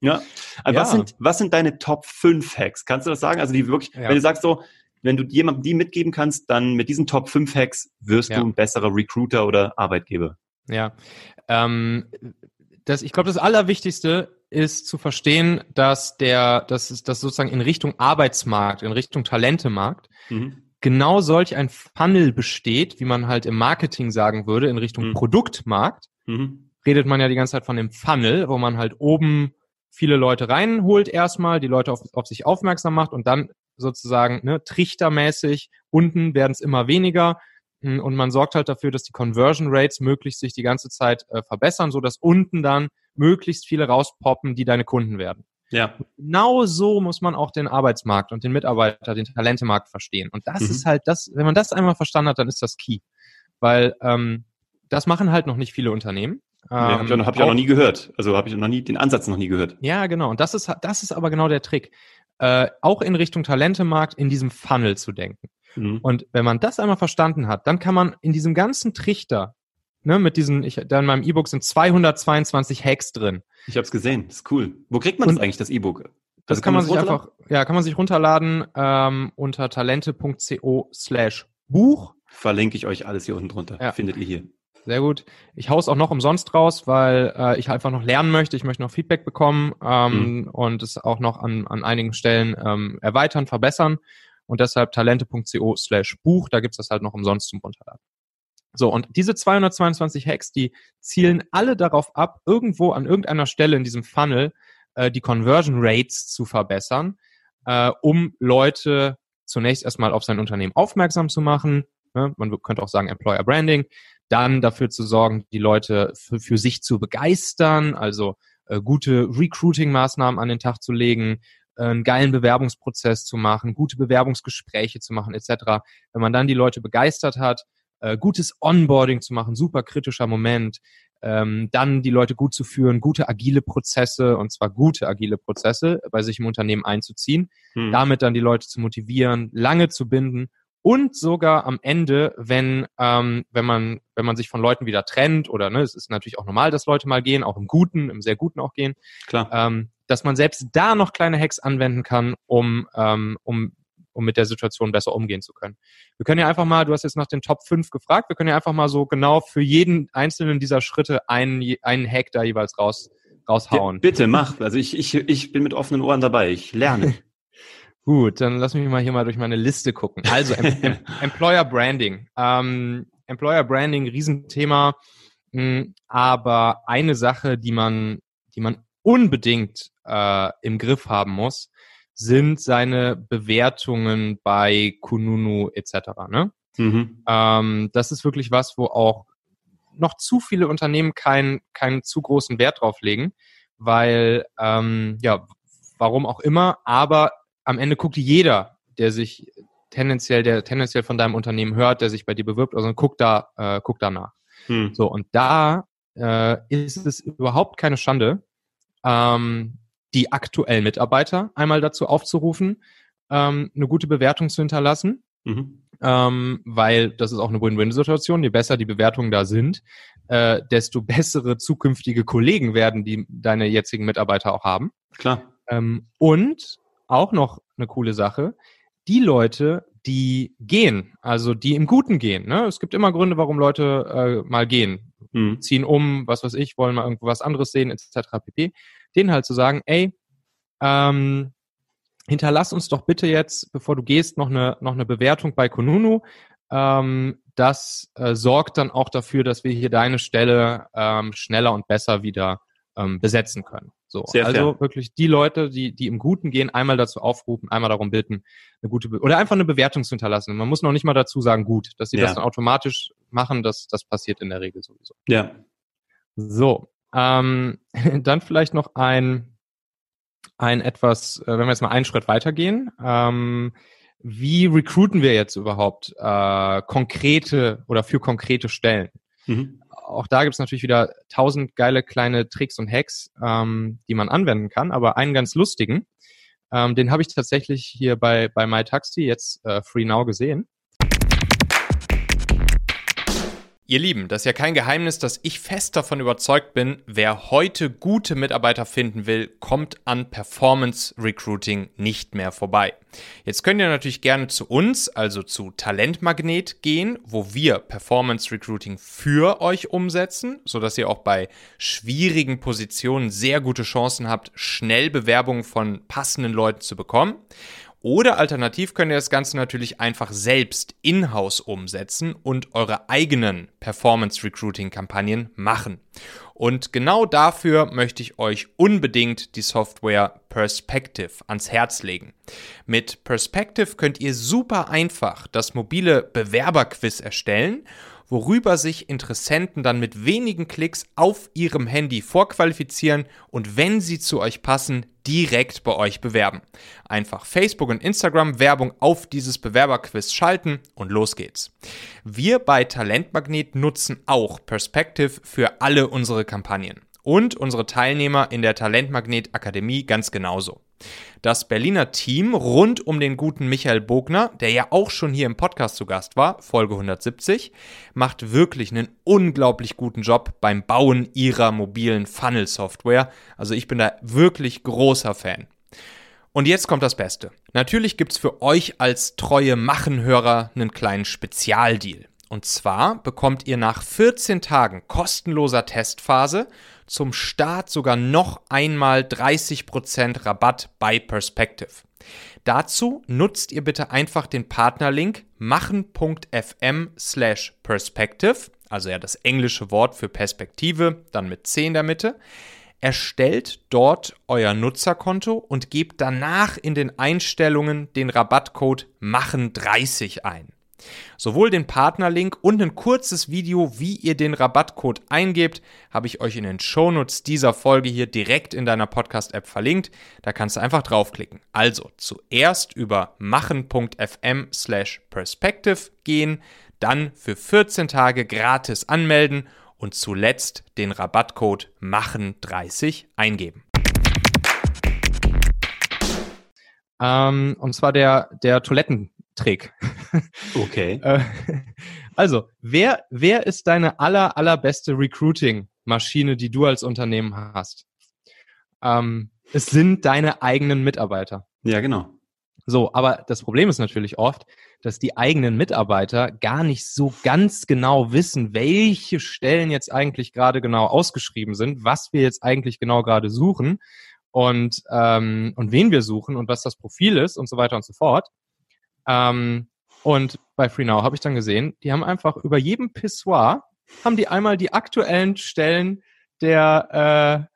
Ja. Also ja. Was, sind, was sind deine Top 5 Hacks? Kannst du das sagen? Also die wirklich, ja. wenn du sagst so, wenn du jemandem die mitgeben kannst, dann mit diesen Top 5 Hacks wirst ja. du ein besserer Recruiter oder Arbeitgeber. Ja. Ähm, das, ich glaube, das Allerwichtigste ist zu verstehen, dass der, dass es das sozusagen in Richtung Arbeitsmarkt, in Richtung Talentemarkt, mhm. genau solch ein Funnel besteht, wie man halt im Marketing sagen würde, in Richtung mhm. Produktmarkt. Mhm. Redet man ja die ganze Zeit von dem Funnel, wo man halt oben viele Leute reinholt erstmal, die Leute auf, auf sich aufmerksam macht und dann sozusagen ne, trichtermäßig unten werden es immer weniger hm, und man sorgt halt dafür, dass die Conversion Rates möglichst sich die ganze Zeit äh, verbessern, so dass unten dann möglichst viele rauspoppen, die deine Kunden werden. Ja. Genau so muss man auch den Arbeitsmarkt und den Mitarbeiter, den Talentemarkt verstehen. Und das mhm. ist halt das, wenn man das einmal verstanden hat, dann ist das Key. Weil ähm, das machen halt noch nicht viele Unternehmen. Ähm, nee, habe ich, auch, hab ich auch noch nie gehört. Also habe ich noch nie den Ansatz noch nie gehört. Ja, genau. Und das ist, das ist aber genau der Trick. Äh, auch in Richtung Talentemarkt in diesem Funnel zu denken. Mhm. Und wenn man das einmal verstanden hat, dann kann man in diesem ganzen Trichter, ne, mit diesen, ich, da in meinem E-Book sind 222 Hacks drin. Ich habe es gesehen, das ist cool. Wo kriegt man Und das eigentlich, das E-Book? Also das kann man, sich einfach, ja, kann man sich runterladen ähm, unter talente.co slash Buch. Verlinke ich euch alles hier unten drunter. Ja. Findet ihr hier. Sehr gut. Ich haue es auch noch umsonst raus, weil äh, ich einfach noch lernen möchte. Ich möchte noch Feedback bekommen ähm, mhm. und es auch noch an, an einigen Stellen ähm, erweitern, verbessern und deshalb talente.co slash Buch, da gibt's das halt noch umsonst zum Runterladen. So, und diese 222 Hacks, die zielen alle darauf ab, irgendwo an irgendeiner Stelle in diesem Funnel äh, die Conversion Rates zu verbessern, äh, um Leute zunächst erstmal auf sein Unternehmen aufmerksam zu machen. Ne? Man könnte auch sagen Employer Branding. Dann dafür zu sorgen, die Leute für, für sich zu begeistern, also äh, gute Recruiting-Maßnahmen an den Tag zu legen, einen geilen Bewerbungsprozess zu machen, gute Bewerbungsgespräche zu machen, etc. Wenn man dann die Leute begeistert hat, äh, gutes Onboarding zu machen, super kritischer Moment, ähm, dann die Leute gut zu führen, gute agile Prozesse und zwar gute agile Prozesse bei sich im Unternehmen einzuziehen, hm. damit dann die Leute zu motivieren, lange zu binden und sogar am Ende, wenn ähm, wenn man wenn man sich von Leuten wieder trennt oder ne, es ist natürlich auch normal, dass Leute mal gehen, auch im Guten, im sehr Guten auch gehen. Klar. Ähm, dass man selbst da noch kleine Hacks anwenden kann, um, ähm, um, um mit der Situation besser umgehen zu können. Wir können ja einfach mal, du hast jetzt nach den Top 5 gefragt, wir können ja einfach mal so genau für jeden einzelnen dieser Schritte einen, einen Hack da jeweils raus, raushauen. Bitte, mach. Also ich, ich, ich bin mit offenen Ohren dabei. Ich lerne. Gut, dann lass mich mal hier mal durch meine Liste gucken. Also em Employer Branding. Ähm, Employer Branding, Riesenthema. Mh, hm, aber eine Sache, die man, die man unbedingt äh, im Griff haben muss, sind seine Bewertungen bei Kununu etc. Ne? Mhm. Ähm, das ist wirklich was, wo auch noch zu viele Unternehmen keinen keinen zu großen Wert drauf legen, weil ähm, ja, warum auch immer, aber am Ende guckt jeder, der sich tendenziell, der tendenziell von deinem Unternehmen hört, der sich bei dir bewirbt, also guckt da, äh, guckt danach. Hm. So und da äh, ist es überhaupt keine Schande, ähm, die aktuellen Mitarbeiter einmal dazu aufzurufen, ähm, eine gute Bewertung zu hinterlassen. Mhm. Ähm, weil das ist auch eine Win-Win-Situation. Je besser die Bewertungen da sind, äh, desto bessere zukünftige Kollegen werden die deine jetzigen Mitarbeiter auch haben. Klar. Ähm, und auch noch eine coole Sache, die Leute, die gehen, also die im Guten gehen. Ne? Es gibt immer Gründe, warum Leute äh, mal gehen, mhm. ziehen um, was weiß ich, wollen mal irgendwo was anderes sehen, etc. pp. Denen halt zu sagen, ey, ähm, hinterlass uns doch bitte jetzt, bevor du gehst, noch eine, noch eine Bewertung bei Konunu. Ähm, das äh, sorgt dann auch dafür, dass wir hier deine Stelle ähm, schneller und besser wieder ähm, besetzen können. So, Sehr also fair. wirklich die Leute, die, die im Guten gehen, einmal dazu aufrufen, einmal darum bitten, eine gute Be oder einfach eine Bewertung zu hinterlassen. Man muss noch nicht mal dazu sagen, gut, dass sie ja. das dann automatisch machen, das, das passiert in der Regel sowieso. Ja. So, ähm, dann vielleicht noch ein, ein etwas, äh, wenn wir jetzt mal einen Schritt weitergehen. Ähm, wie recruiten wir jetzt überhaupt äh, konkrete oder für konkrete Stellen? Mhm. Auch da gibt es natürlich wieder tausend geile kleine Tricks und Hacks, ähm, die man anwenden kann, aber einen ganz lustigen, ähm, den habe ich tatsächlich hier bei, bei MyTaxi jetzt äh, Free Now gesehen. Ihr Lieben, das ist ja kein Geheimnis, dass ich fest davon überzeugt bin, wer heute gute Mitarbeiter finden will, kommt an Performance Recruiting nicht mehr vorbei. Jetzt könnt ihr natürlich gerne zu uns, also zu Talentmagnet gehen, wo wir Performance Recruiting für euch umsetzen, sodass ihr auch bei schwierigen Positionen sehr gute Chancen habt, schnell Bewerbungen von passenden Leuten zu bekommen. Oder alternativ könnt ihr das Ganze natürlich einfach selbst in-house umsetzen und eure eigenen Performance Recruiting Kampagnen machen. Und genau dafür möchte ich euch unbedingt die Software Perspective ans Herz legen. Mit Perspective könnt ihr super einfach das mobile Bewerberquiz erstellen worüber sich Interessenten dann mit wenigen Klicks auf ihrem Handy vorqualifizieren und wenn sie zu euch passen, direkt bei euch bewerben. Einfach Facebook und Instagram Werbung auf dieses Bewerberquiz schalten und los geht's. Wir bei Talentmagnet nutzen auch Perspective für alle unsere Kampagnen und unsere Teilnehmer in der Talentmagnet Akademie ganz genauso. Das Berliner Team rund um den guten Michael Bogner, der ja auch schon hier im Podcast zu Gast war, Folge 170, macht wirklich einen unglaublich guten Job beim Bauen ihrer mobilen Funnel-Software. Also ich bin da wirklich großer Fan. Und jetzt kommt das Beste. Natürlich gibt es für euch als treue Machenhörer einen kleinen Spezialdeal. Und zwar bekommt ihr nach 14 Tagen kostenloser Testphase zum Start sogar noch einmal 30% Rabatt bei Perspective. Dazu nutzt ihr bitte einfach den Partnerlink machen.fm slash perspective, also ja das englische Wort für Perspektive, dann mit 10 in der Mitte. Erstellt dort euer Nutzerkonto und gebt danach in den Einstellungen den Rabattcode machen30 ein. Sowohl den Partnerlink und ein kurzes Video, wie ihr den Rabattcode eingebt, habe ich euch in den Shownotes dieser Folge hier direkt in deiner Podcast-App verlinkt. Da kannst du einfach draufklicken. Also zuerst über machen.fm slash perspective gehen, dann für 14 Tage gratis anmelden und zuletzt den Rabattcode machen30 eingeben. Ähm, und zwar der, der Toiletten Trick. Okay. Äh, also, wer, wer ist deine aller, allerbeste Recruiting-Maschine, die du als Unternehmen hast? Ähm, es sind deine eigenen Mitarbeiter. Ja, genau. So, aber das Problem ist natürlich oft, dass die eigenen Mitarbeiter gar nicht so ganz genau wissen, welche Stellen jetzt eigentlich gerade genau ausgeschrieben sind, was wir jetzt eigentlich genau gerade suchen und, ähm, und wen wir suchen und was das Profil ist und so weiter und so fort. Ähm, und bei FreeNow habe ich dann gesehen, die haben einfach über jedem Pissoir haben die einmal die aktuellen Stellen der, äh,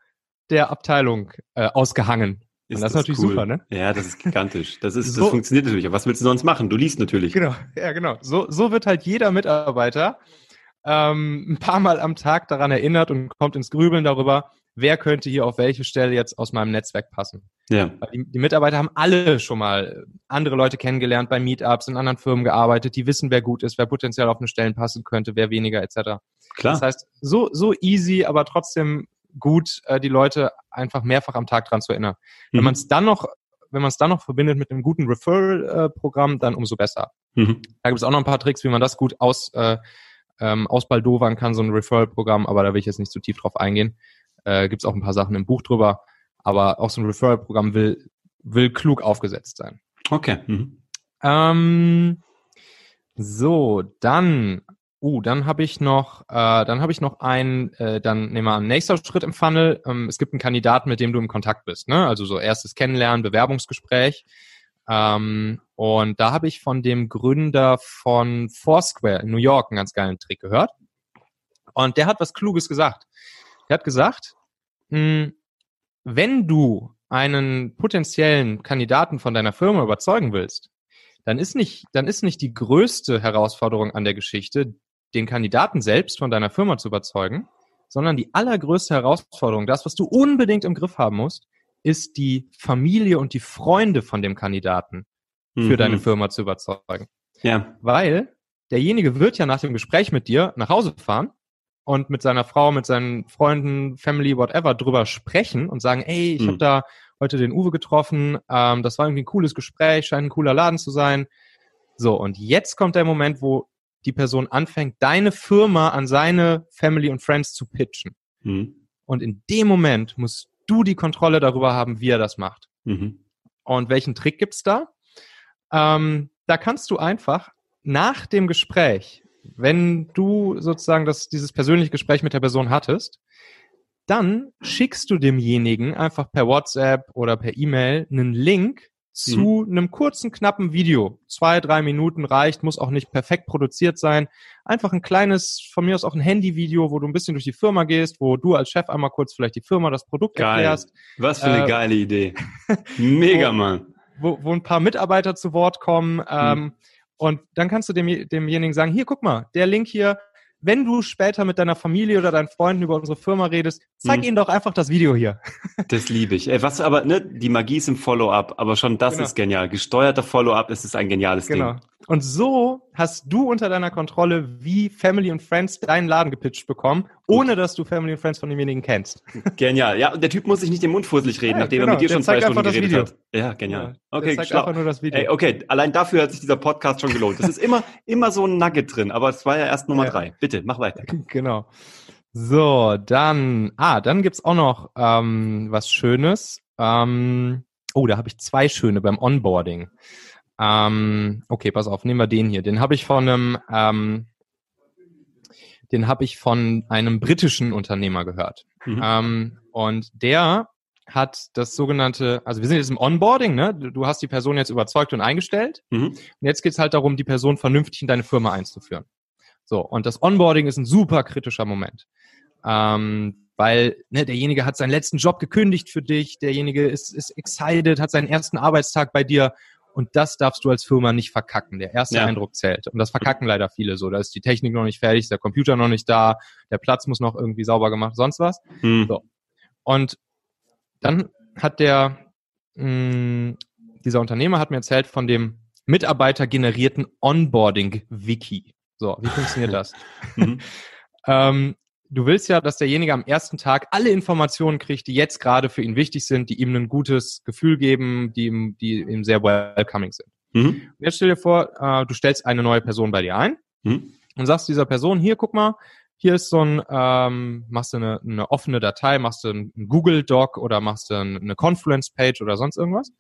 der Abteilung äh, ausgehangen. Ist das, das, ist natürlich cool. super, ne? Ja, das ist gigantisch. Das ist, so, das funktioniert natürlich. Aber was willst du sonst machen? Du liest natürlich. Genau, ja, genau. So, so wird halt jeder Mitarbeiter ähm, ein paar Mal am Tag daran erinnert und kommt ins Grübeln darüber, wer könnte hier auf welche Stelle jetzt aus meinem Netzwerk passen. Ja. Die, die, Mitarbeiter haben alle schon mal andere Leute kennengelernt bei Meetups, in anderen Firmen gearbeitet, die wissen, wer gut ist, wer potenziell auf eine Stelle passen könnte, wer weniger etc. Klar. Das heißt, so, so easy, aber trotzdem gut, äh, die Leute einfach mehrfach am Tag dran zu erinnern. Mhm. Wenn man es dann noch wenn man es dann noch verbindet mit einem guten Referral-Programm, dann umso besser. Mhm. Da gibt es auch noch ein paar Tricks, wie man das gut aus, äh, ähm, ausbaldowern kann, so ein Referral-Programm, aber da will ich jetzt nicht zu tief drauf eingehen. Äh, Gibt es auch ein paar Sachen im Buch drüber. Aber auch so ein Referral-Programm will, will klug aufgesetzt sein. Okay. Mhm. Ähm, so, dann, uh, dann habe ich noch, äh, dann habe ich noch einen, äh, dann nehmen wir an, nächster Schritt im Funnel. Ähm, es gibt einen Kandidaten, mit dem du im Kontakt bist, ne? Also so erstes Kennenlernen, Bewerbungsgespräch. Ähm, und da habe ich von dem Gründer von Foursquare in New York einen ganz geilen Trick gehört. Und der hat was Kluges gesagt. Der hat gesagt, mh, hm, wenn du einen potenziellen Kandidaten von deiner Firma überzeugen willst, dann ist nicht, dann ist nicht die größte Herausforderung an der Geschichte, den Kandidaten selbst von deiner Firma zu überzeugen, sondern die allergrößte Herausforderung, das, was du unbedingt im Griff haben musst, ist die Familie und die Freunde von dem Kandidaten für mhm. deine Firma zu überzeugen. Ja. Weil derjenige wird ja nach dem Gespräch mit dir nach Hause fahren und mit seiner Frau, mit seinen Freunden, Family, whatever drüber sprechen und sagen, ey, ich mhm. habe da heute den Uwe getroffen, ähm, das war irgendwie ein cooles Gespräch, scheint ein cooler Laden zu sein. So, und jetzt kommt der Moment, wo die Person anfängt, deine Firma an seine Family und Friends zu pitchen. Mhm. Und in dem Moment musst du die Kontrolle darüber haben, wie er das macht. Mhm. Und welchen Trick gibt's da? Ähm, da kannst du einfach nach dem Gespräch, wenn du sozusagen das, dieses persönliche Gespräch mit der Person hattest, dann schickst du demjenigen einfach per WhatsApp oder per E-Mail einen Link zu mhm. einem kurzen, knappen Video. Zwei, drei Minuten reicht, muss auch nicht perfekt produziert sein. Einfach ein kleines, von mir aus auch ein Handyvideo, wo du ein bisschen durch die Firma gehst, wo du als Chef einmal kurz vielleicht die Firma, das Produkt Geil. erklärst. Was für eine äh, geile Idee. Mega, wo, Mann. Wo, wo ein paar Mitarbeiter zu Wort kommen. Ähm, mhm. Und dann kannst du dem, demjenigen sagen, hier, guck mal, der Link hier, wenn du später mit deiner Familie oder deinen Freunden über unsere Firma redest, zeig hm. ihnen doch einfach das Video hier. Das liebe ich. Ey, was aber, ne, die Magie ist im Follow-up, aber schon das genau. ist genial. Gesteuerter Follow-up ist es ein geniales genau. Ding. Und so hast du unter deiner Kontrolle, wie Family und Friends deinen Laden gepitcht bekommen, ohne dass du Family und Friends von demjenigen kennst. Genial. Ja, und der Typ muss sich nicht den Mund fusselig reden, ja, nachdem genau. er mit dir schon zwei Stunden geredet Video. hat. Ja, genial. Ja, okay, der einfach nur das Video. Ey, okay, allein dafür hat sich dieser Podcast schon gelohnt. Das ist immer, immer so ein Nugget drin, aber es war ja erst Nummer ja. drei. Bitte, mach weiter. Genau. So, dann, ah, dann gibt's auch noch ähm, was Schönes. Ähm, oh, da habe ich zwei schöne beim Onboarding. Ähm, okay, pass auf, nehmen wir den hier. Den habe ich von einem, ähm, den habe ich von einem britischen Unternehmer gehört. Mhm. Ähm, und der hat das sogenannte, also wir sind jetzt im Onboarding, ne? Du hast die Person jetzt überzeugt und eingestellt. Mhm. Und jetzt geht's halt darum, die Person vernünftig in deine Firma einzuführen. So, und das Onboarding ist ein super kritischer Moment. Ähm, weil ne, derjenige hat seinen letzten Job gekündigt für dich, derjenige ist, ist excited, hat seinen ersten Arbeitstag bei dir und das darfst du als Firma nicht verkacken. Der erste ja. Eindruck zählt. Und das verkacken leider viele so. Da ist die Technik noch nicht fertig, ist der Computer noch nicht da, der Platz muss noch irgendwie sauber gemacht, sonst was. Hm. So. Und dann hat der, mh, hm, dieser Unternehmer hat mir erzählt von dem mitarbeitergenerierten Onboarding-Wiki. So, wie funktioniert das? mhm. ähm, du willst ja, dass derjenige am ersten Tag alle Informationen kriegt, die jetzt gerade für ihn wichtig sind, die ihm ein gutes Gefühl geben, die ihm, die ihm sehr welcoming sind. Mhm. Und jetzt stell dir vor, äh, du stellst eine neue Person bei dir ein mhm. und sagst dieser Person, hier, guck mal, hier ist so ein, ähm, machst du eine, eine offene Datei, machst du ein Google Doc oder machst du eine Confluence Page oder sonst irgendwas,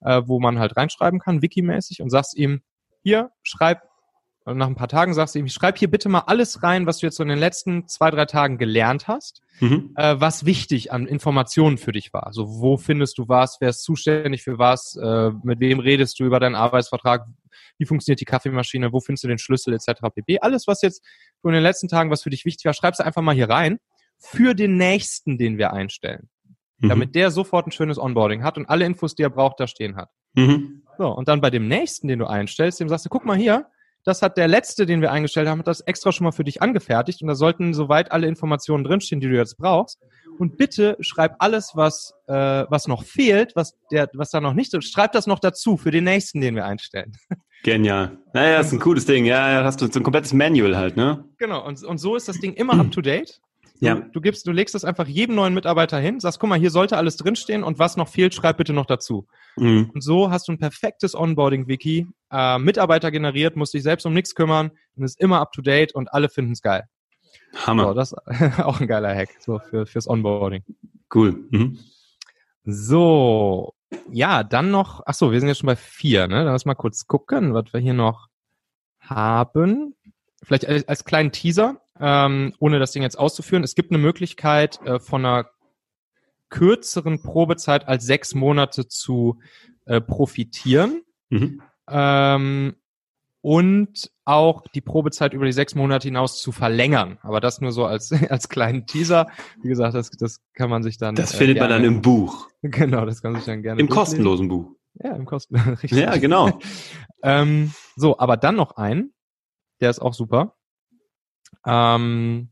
äh, wo man halt reinschreiben kann, wikimäßig und sagst ihm, hier, schreib und nach ein paar Tagen sagst du ihm, schreib hier bitte mal alles rein, was du jetzt so in den letzten zwei, drei Tagen gelernt hast, mhm. äh, was wichtig an Informationen für dich war. So, wo findest du was, wer ist zuständig für was, äh, mit wem redest du über deinen Arbeitsvertrag, wie funktioniert die Kaffeemaschine, wo findest du den Schlüssel etc. pp. Alles, was jetzt in den letzten Tagen, was für dich wichtig war, schreibst du einfach mal hier rein für den nächsten, den wir einstellen. Mhm. Damit der sofort ein schönes Onboarding hat und alle Infos, die er braucht, da stehen hat. Mhm. So, und dann bei dem nächsten, den du einstellst, dem sagst du, guck mal hier, das hat der letzte, den wir eingestellt haben, hat das extra schon mal für dich angefertigt und da sollten soweit alle Informationen drinstehen, die du jetzt brauchst. Und bitte schreib alles, was, äh, was noch fehlt, was, der, was da noch nicht, schreib das noch dazu für den nächsten, den wir einstellen. Genial. Naja, das ist ein cooles Ding. Ja, ja, hast du so ein komplettes Manual halt, ne? Genau. Und, und so ist das Ding immer up to date. Ja. Du, gibst, du legst das einfach jedem neuen Mitarbeiter hin, sagst, guck mal, hier sollte alles drinstehen und was noch fehlt, schreib bitte noch dazu. Mhm. Und so hast du ein perfektes Onboarding-Wiki, äh, Mitarbeiter generiert, musst dich selbst um nichts kümmern und ist immer up to date und alle finden es geil. Hammer. So, das ist auch ein geiler Hack so für, fürs Onboarding. Cool. Mhm. So, ja, dann noch, ach so, wir sind jetzt schon bei vier, ne? Dann lass mal kurz gucken, was wir hier noch haben. Vielleicht als, als kleinen Teaser ähm, ohne das Ding jetzt auszuführen. Es gibt eine Möglichkeit, äh, von einer kürzeren Probezeit als sechs Monate zu äh, profitieren. Mhm. Ähm, und auch die Probezeit über die sechs Monate hinaus zu verlängern. Aber das nur so als, als kleinen Teaser. Wie gesagt, das, das kann man sich dann. Das äh, findet man dann im Buch. Genau, das kann man sich dann gerne. Im kostenlosen Buch. Ja, im kostenlosen. Ja, genau. ähm, so, aber dann noch ein, der ist auch super. Ähm,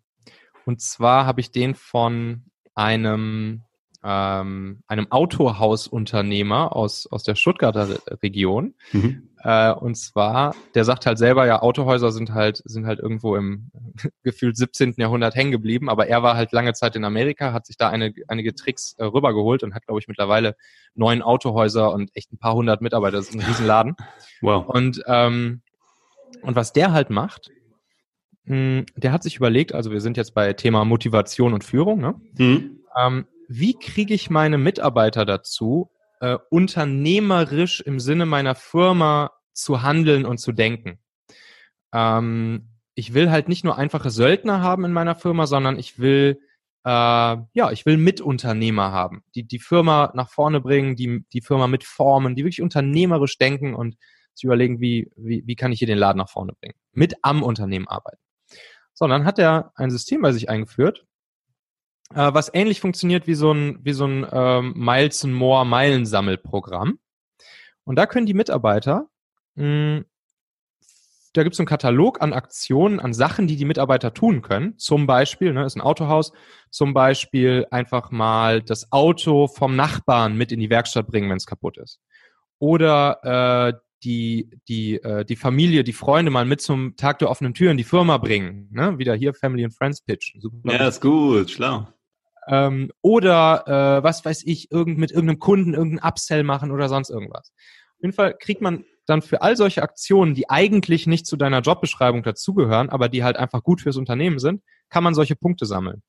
und zwar habe ich den von einem ähm, einem Autohausunternehmer aus, aus der Stuttgarter Region. Mhm. Äh, und zwar, der sagt halt selber, ja, Autohäuser sind halt, sind halt irgendwo im gefühlt 17. Jahrhundert hängen geblieben, aber er war halt lange Zeit in Amerika, hat sich da eine, einige Tricks äh, rübergeholt und hat, glaube ich, mittlerweile neun Autohäuser und echt ein paar hundert Mitarbeiter. Das ist ein Riesenladen. Wow. Und, ähm, und was der halt macht, der hat sich überlegt, also wir sind jetzt bei Thema Motivation und Führung, ne? Mhm. Ähm, wie kriege ich meine Mitarbeiter dazu, äh, unternehmerisch im Sinne meiner Firma zu handeln und zu denken? Ähm, ich will halt nicht nur einfache Söldner haben in meiner Firma, sondern ich will äh, ja, ich will Mitunternehmer haben, die die Firma nach vorne bringen, die die Firma mitformen, die wirklich unternehmerisch denken und sich überlegen, wie, wie, wie kann ich hier den Laden nach vorne bringen. Mit am Unternehmen arbeiten. So, und dann hat er ein System bei sich eingeführt, äh, was ähnlich funktioniert wie so ein, wie so ein ähm, Miles and More Meilensammelprogramm. Und da können die Mitarbeiter mh, da gibt es einen Katalog an Aktionen, an Sachen, die die Mitarbeiter tun können. Zum Beispiel, ne, ist ein Autohaus, zum Beispiel einfach mal das Auto vom Nachbarn mit in die Werkstatt bringen, wenn es kaputt ist. Oder äh, die, die, äh, die Familie, die Freunde mal mit zum Tag der offenen Tür in die Firma bringen. Ne? Wieder hier Family and Friends Pitch. Super. Ja, ist gut, schlau. Ähm, oder äh, was weiß ich, irgend, mit irgendeinem Kunden irgendeinen Upsell machen oder sonst irgendwas. Auf jeden Fall kriegt man dann für all solche Aktionen, die eigentlich nicht zu deiner Jobbeschreibung dazugehören, aber die halt einfach gut fürs Unternehmen sind, kann man solche Punkte sammeln.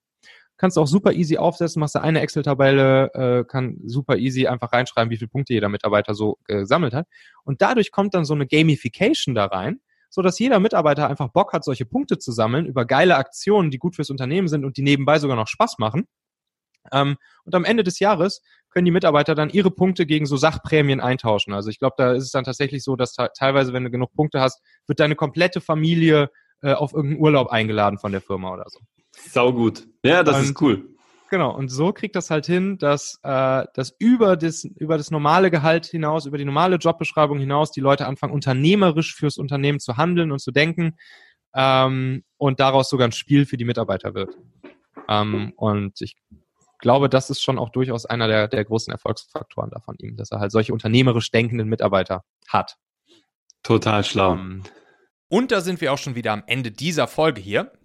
Kannst du auch super easy aufsetzen, machst du eine Excel-Tabelle, äh, kann super easy einfach reinschreiben, wie viele Punkte jeder Mitarbeiter so gesammelt hat. Und dadurch kommt dann so eine Gamification da rein, so dass jeder Mitarbeiter einfach Bock hat, solche Punkte zu sammeln über geile Aktionen, die gut fürs Unternehmen sind und die nebenbei sogar noch Spaß machen. Ähm, und am Ende des Jahres können die Mitarbeiter dann ihre Punkte gegen so Sachprämien eintauschen. Also ich glaube, da ist es dann tatsächlich so, dass teilweise, wenn du genug Punkte hast, wird deine komplette Familie äh, auf irgendeinen Urlaub eingeladen von der Firma oder so. Sau gut. Ja, das und, ist cool. Genau, und so kriegt das halt hin, dass, äh, dass über, das, über das normale Gehalt hinaus, über die normale Jobbeschreibung hinaus, die Leute anfangen, unternehmerisch fürs Unternehmen zu handeln und zu denken ähm, und daraus sogar ein Spiel für die Mitarbeiter wird. Ähm, und ich glaube, das ist schon auch durchaus einer der, der großen Erfolgsfaktoren da von ihm, dass er halt solche unternehmerisch denkenden Mitarbeiter hat. Total schlau. Ähm, und da sind wir auch schon wieder am Ende dieser Folge hier.